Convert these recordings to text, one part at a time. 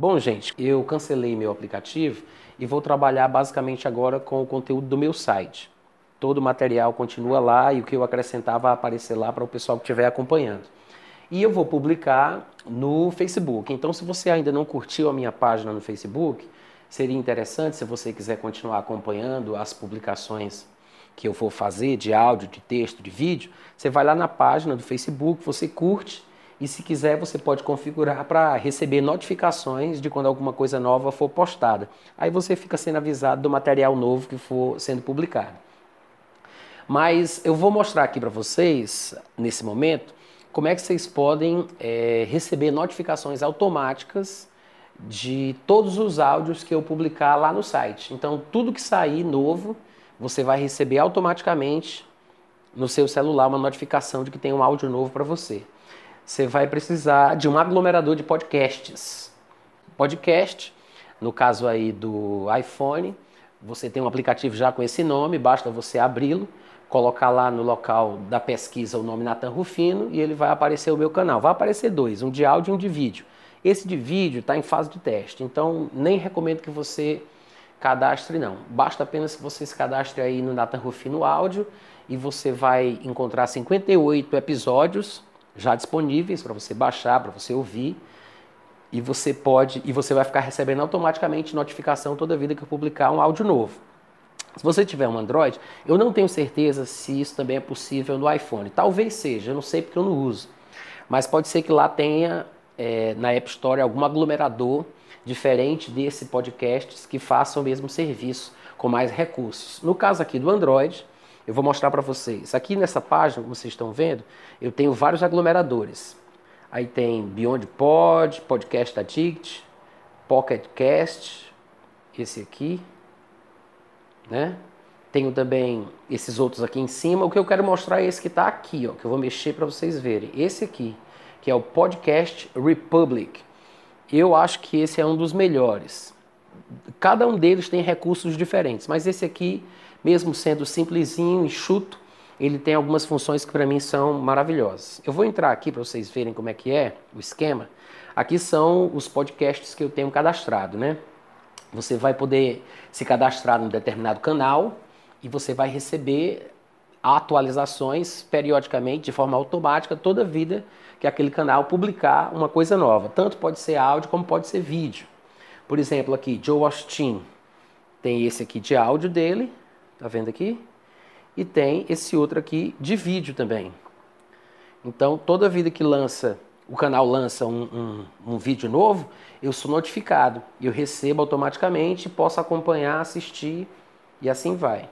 Bom, gente, eu cancelei meu aplicativo e vou trabalhar basicamente agora com o conteúdo do meu site. Todo o material continua lá e o que eu acrescentar vai aparecer lá para o pessoal que estiver acompanhando. E eu vou publicar no Facebook. Então, se você ainda não curtiu a minha página no Facebook, seria interessante se você quiser continuar acompanhando as publicações que eu vou fazer de áudio, de texto, de vídeo. Você vai lá na página do Facebook, você curte e se quiser você pode configurar para receber notificações de quando alguma coisa nova for postada. Aí você fica sendo avisado do material novo que for sendo publicado. Mas eu vou mostrar aqui para vocês, nesse momento, como é que vocês podem é, receber notificações automáticas de todos os áudios que eu publicar lá no site. Então, tudo que sair novo, você vai receber automaticamente no seu celular uma notificação de que tem um áudio novo para você. Você vai precisar de um aglomerador de podcasts. Podcast, no caso aí do iPhone, você tem um aplicativo já com esse nome, basta você abri-lo colocar lá no local da pesquisa o nome Natan Rufino e ele vai aparecer o meu canal. Vai aparecer dois, um de áudio e um de vídeo. Esse de vídeo está em fase de teste, então nem recomendo que você cadastre não. Basta apenas que você se cadastre aí no Natan Rufino Áudio e você vai encontrar 58 episódios já disponíveis para você baixar, para você ouvir. E você pode e você vai ficar recebendo automaticamente notificação toda vida que eu publicar um áudio novo. Se você tiver um Android, eu não tenho certeza se isso também é possível no iPhone. Talvez seja, eu não sei porque eu não uso. Mas pode ser que lá tenha é, na App Store algum aglomerador diferente desse podcast que faça o mesmo serviço com mais recursos. No caso aqui do Android, eu vou mostrar para vocês. Aqui nessa página, como vocês estão vendo, eu tenho vários aglomeradores. Aí tem Beyond Pod, Podcast Addict, Pocket Cast, esse aqui, né? Tenho também esses outros aqui em cima. O que eu quero mostrar é esse que está aqui, ó, que eu vou mexer para vocês verem. Esse aqui, que é o Podcast Republic. Eu acho que esse é um dos melhores. Cada um deles tem recursos diferentes, mas esse aqui, mesmo sendo simplesinho, enxuto, ele tem algumas funções que para mim são maravilhosas. Eu vou entrar aqui para vocês verem como é que é o esquema. Aqui são os podcasts que eu tenho cadastrado, né? Você vai poder se cadastrar num determinado canal e você vai receber atualizações periodicamente, de forma automática, toda vida que aquele canal publicar uma coisa nova. Tanto pode ser áudio como pode ser vídeo. Por exemplo, aqui, Joe Austin. Tem esse aqui de áudio dele, tá vendo aqui? E tem esse outro aqui de vídeo também. Então, toda vida que lança o canal lança um, um, um, vídeo novo, eu sou notificado. Eu recebo automaticamente, posso acompanhar, assistir e assim vai.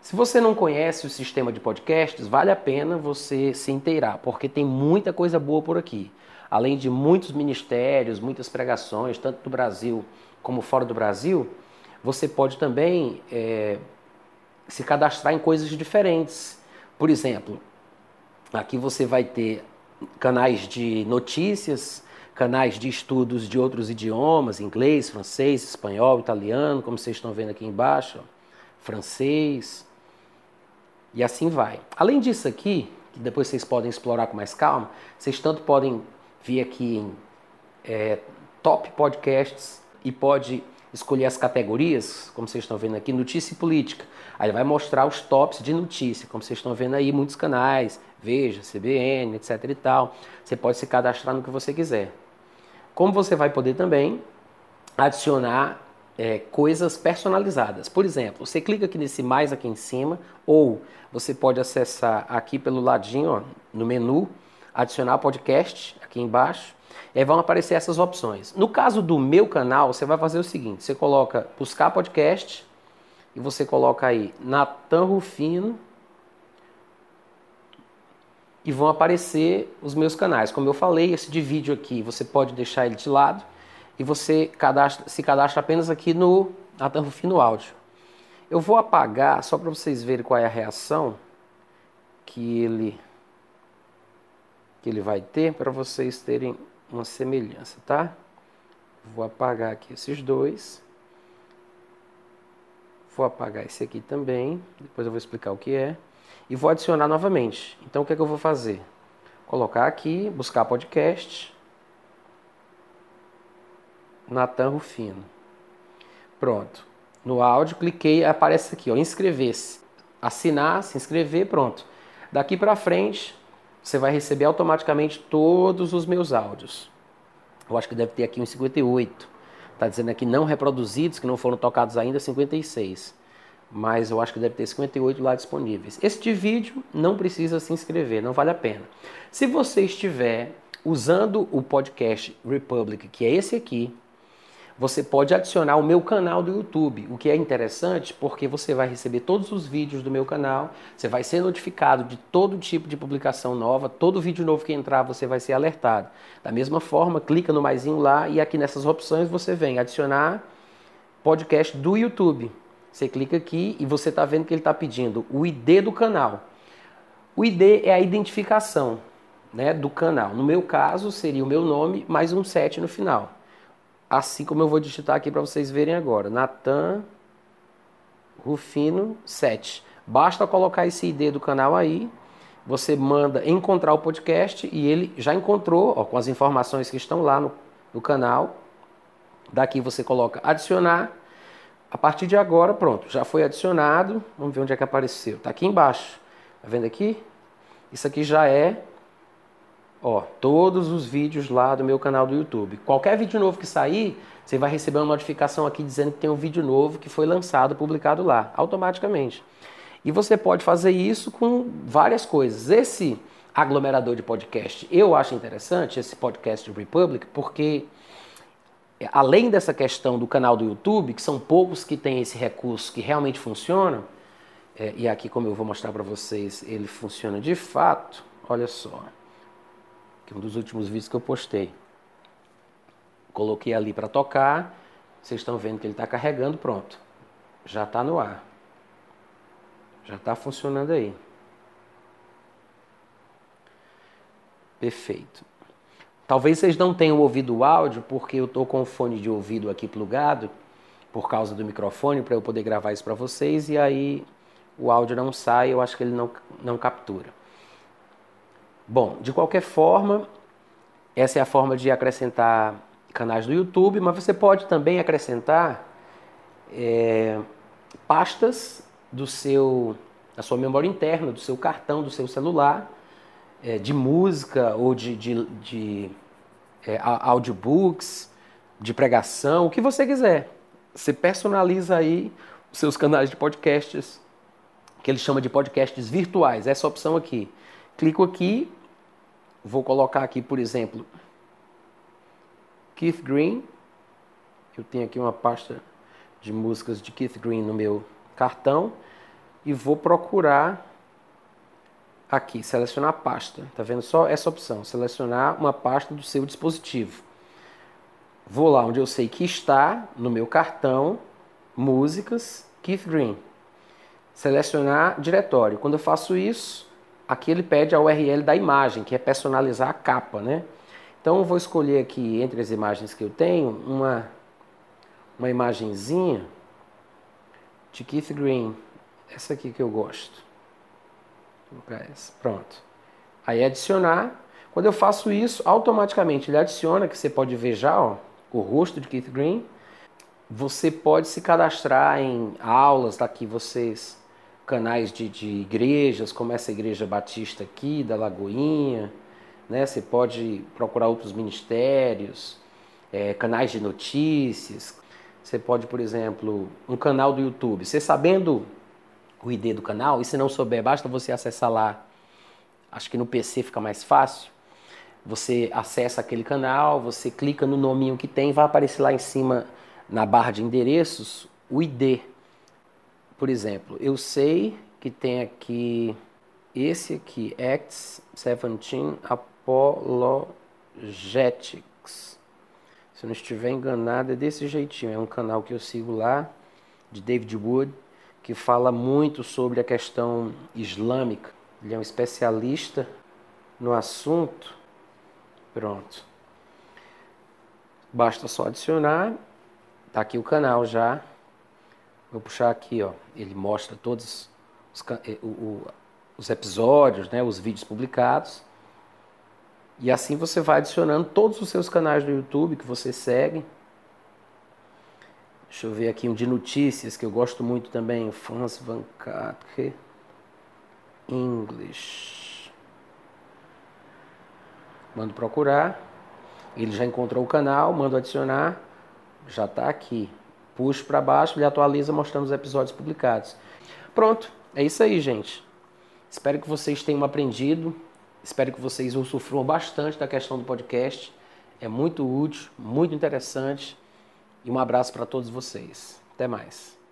Se você não conhece o sistema de podcasts, vale a pena você se inteirar, porque tem muita coisa boa por aqui. Além de muitos ministérios, muitas pregações, tanto do Brasil como fora do Brasil, você pode também é, se cadastrar em coisas diferentes. Por exemplo, aqui você vai ter canais de notícias, canais de estudos de outros idiomas, inglês, francês, espanhol, italiano, como vocês estão vendo aqui embaixo, francês, e assim vai. Além disso aqui, que depois vocês podem explorar com mais calma, vocês tanto podem vir aqui em é, top podcasts e pode escolher as categorias, como vocês estão vendo aqui, notícia e política. Aí ele vai mostrar os tops de notícia, como vocês estão vendo aí, muitos canais, Veja, CBN, etc e tal. Você pode se cadastrar no que você quiser. Como você vai poder também adicionar é, coisas personalizadas. Por exemplo, você clica aqui nesse mais aqui em cima, ou você pode acessar aqui pelo ladinho, ó, no menu, adicionar podcast aqui embaixo, aí vão aparecer essas opções. No caso do meu canal, você vai fazer o seguinte: você coloca buscar podcast e você coloca aí Natan Rufino e vão aparecer os meus canais. Como eu falei, esse de vídeo aqui você pode deixar ele de lado e você cadastra, se cadastra apenas aqui no Nathan Rufino Áudio. Eu vou apagar só para vocês verem qual é a reação que ele que ele vai ter para vocês terem uma semelhança, tá? Vou apagar aqui esses dois. Vou apagar esse aqui também, depois eu vou explicar o que é e vou adicionar novamente. Então o que é que eu vou fazer? Colocar aqui, buscar podcast. Natan Rufino. Pronto. No áudio, cliquei, aparece aqui, ó, inscrever-se. Assinar, se inscrever, pronto. Daqui para frente, você vai receber automaticamente todos os meus áudios. Eu acho que deve ter aqui uns 58. Está dizendo aqui não reproduzidos, que não foram tocados ainda, 56. Mas eu acho que deve ter 58 lá disponíveis. Este vídeo não precisa se inscrever, não vale a pena. Se você estiver usando o podcast Republic, que é esse aqui, você pode adicionar o meu canal do YouTube, o que é interessante porque você vai receber todos os vídeos do meu canal, você vai ser notificado de todo tipo de publicação nova, todo vídeo novo que entrar você vai ser alertado. Da mesma forma, clica no maisinho lá e aqui nessas opções você vem adicionar podcast do YouTube. Você clica aqui e você está vendo que ele está pedindo o ID do canal. O ID é a identificação né, do canal. No meu caso, seria o meu nome mais um 7 no final assim como eu vou digitar aqui para vocês verem agora. Natan Rufino 7. Basta colocar esse ID do canal aí, você manda encontrar o podcast e ele já encontrou, ó, com as informações que estão lá no, no canal. Daqui você coloca adicionar. A partir de agora, pronto, já foi adicionado. Vamos ver onde é que apareceu. Está aqui embaixo. Tá vendo aqui? Isso aqui já é Ó, todos os vídeos lá do meu canal do YouTube. Qualquer vídeo novo que sair, você vai receber uma notificação aqui dizendo que tem um vídeo novo que foi lançado, publicado lá, automaticamente. E você pode fazer isso com várias coisas. Esse aglomerador de podcast, eu acho interessante, esse podcast Republic, porque além dessa questão do canal do YouTube, que são poucos que têm esse recurso que realmente funciona, é, e aqui como eu vou mostrar para vocês, ele funciona de fato, olha só que é um dos últimos vídeos que eu postei. Coloquei ali para tocar, vocês estão vendo que ele está carregando, pronto. Já está no ar. Já está funcionando aí. Perfeito. Talvez vocês não tenham ouvido o áudio porque eu estou com o fone de ouvido aqui plugado por causa do microfone para eu poder gravar isso para vocês e aí o áudio não sai, eu acho que ele não, não captura. Bom, de qualquer forma, essa é a forma de acrescentar canais do YouTube, mas você pode também acrescentar é, pastas do seu, da sua memória interna, do seu cartão, do seu celular, é, de música ou de, de, de é, audiobooks, de pregação, o que você quiser. Você personaliza aí os seus canais de podcasts, que ele chama de podcasts virtuais, essa opção aqui. Clico aqui, vou colocar aqui, por exemplo, Keith Green. Eu tenho aqui uma pasta de músicas de Keith Green no meu cartão e vou procurar aqui, selecionar a pasta. Tá vendo só essa opção, selecionar uma pasta do seu dispositivo. Vou lá onde eu sei que está no meu cartão músicas Keith Green. Selecionar diretório. Quando eu faço isso, aqui ele pede a URL da imagem, que é personalizar a capa, né? Então eu vou escolher aqui entre as imagens que eu tenho uma uma imagenzinha de Keith Green, essa aqui que eu gosto. Pronto. Aí adicionar. Quando eu faço isso, automaticamente ele adiciona, que você pode ver já, ó, o rosto de Keith Green. Você pode se cadastrar em aulas, daqui vocês canais de, de igrejas, como essa igreja batista aqui, da Lagoinha, né? Você pode procurar outros ministérios, é, canais de notícias. Você pode, por exemplo, um canal do YouTube. Você sabendo o ID do canal, e se não souber, basta você acessar lá. Acho que no PC fica mais fácil. Você acessa aquele canal, você clica no nominho que tem, vai aparecer lá em cima na barra de endereços o ID por exemplo, eu sei que tem aqui esse aqui, Acts 17 Apologetics. Se eu não estiver enganado, é desse jeitinho. É um canal que eu sigo lá, de David Wood, que fala muito sobre a questão islâmica. Ele é um especialista no assunto. Pronto. Basta só adicionar. Tá aqui o canal já. Vou puxar aqui, ó. Ele mostra todos os, eh, os episódios, né, os vídeos publicados. E assim você vai adicionando todos os seus canais do YouTube que você segue. Deixa eu ver aqui um de notícias que eu gosto muito também. Franz Van Katke. English. Mando procurar. Ele já encontrou o canal, mando adicionar. Já está aqui. Puxo para baixo, ele atualiza mostrando os episódios publicados. Pronto, é isso aí, gente. Espero que vocês tenham aprendido. Espero que vocês usufruam bastante da questão do podcast. É muito útil, muito interessante. E um abraço para todos vocês. Até mais.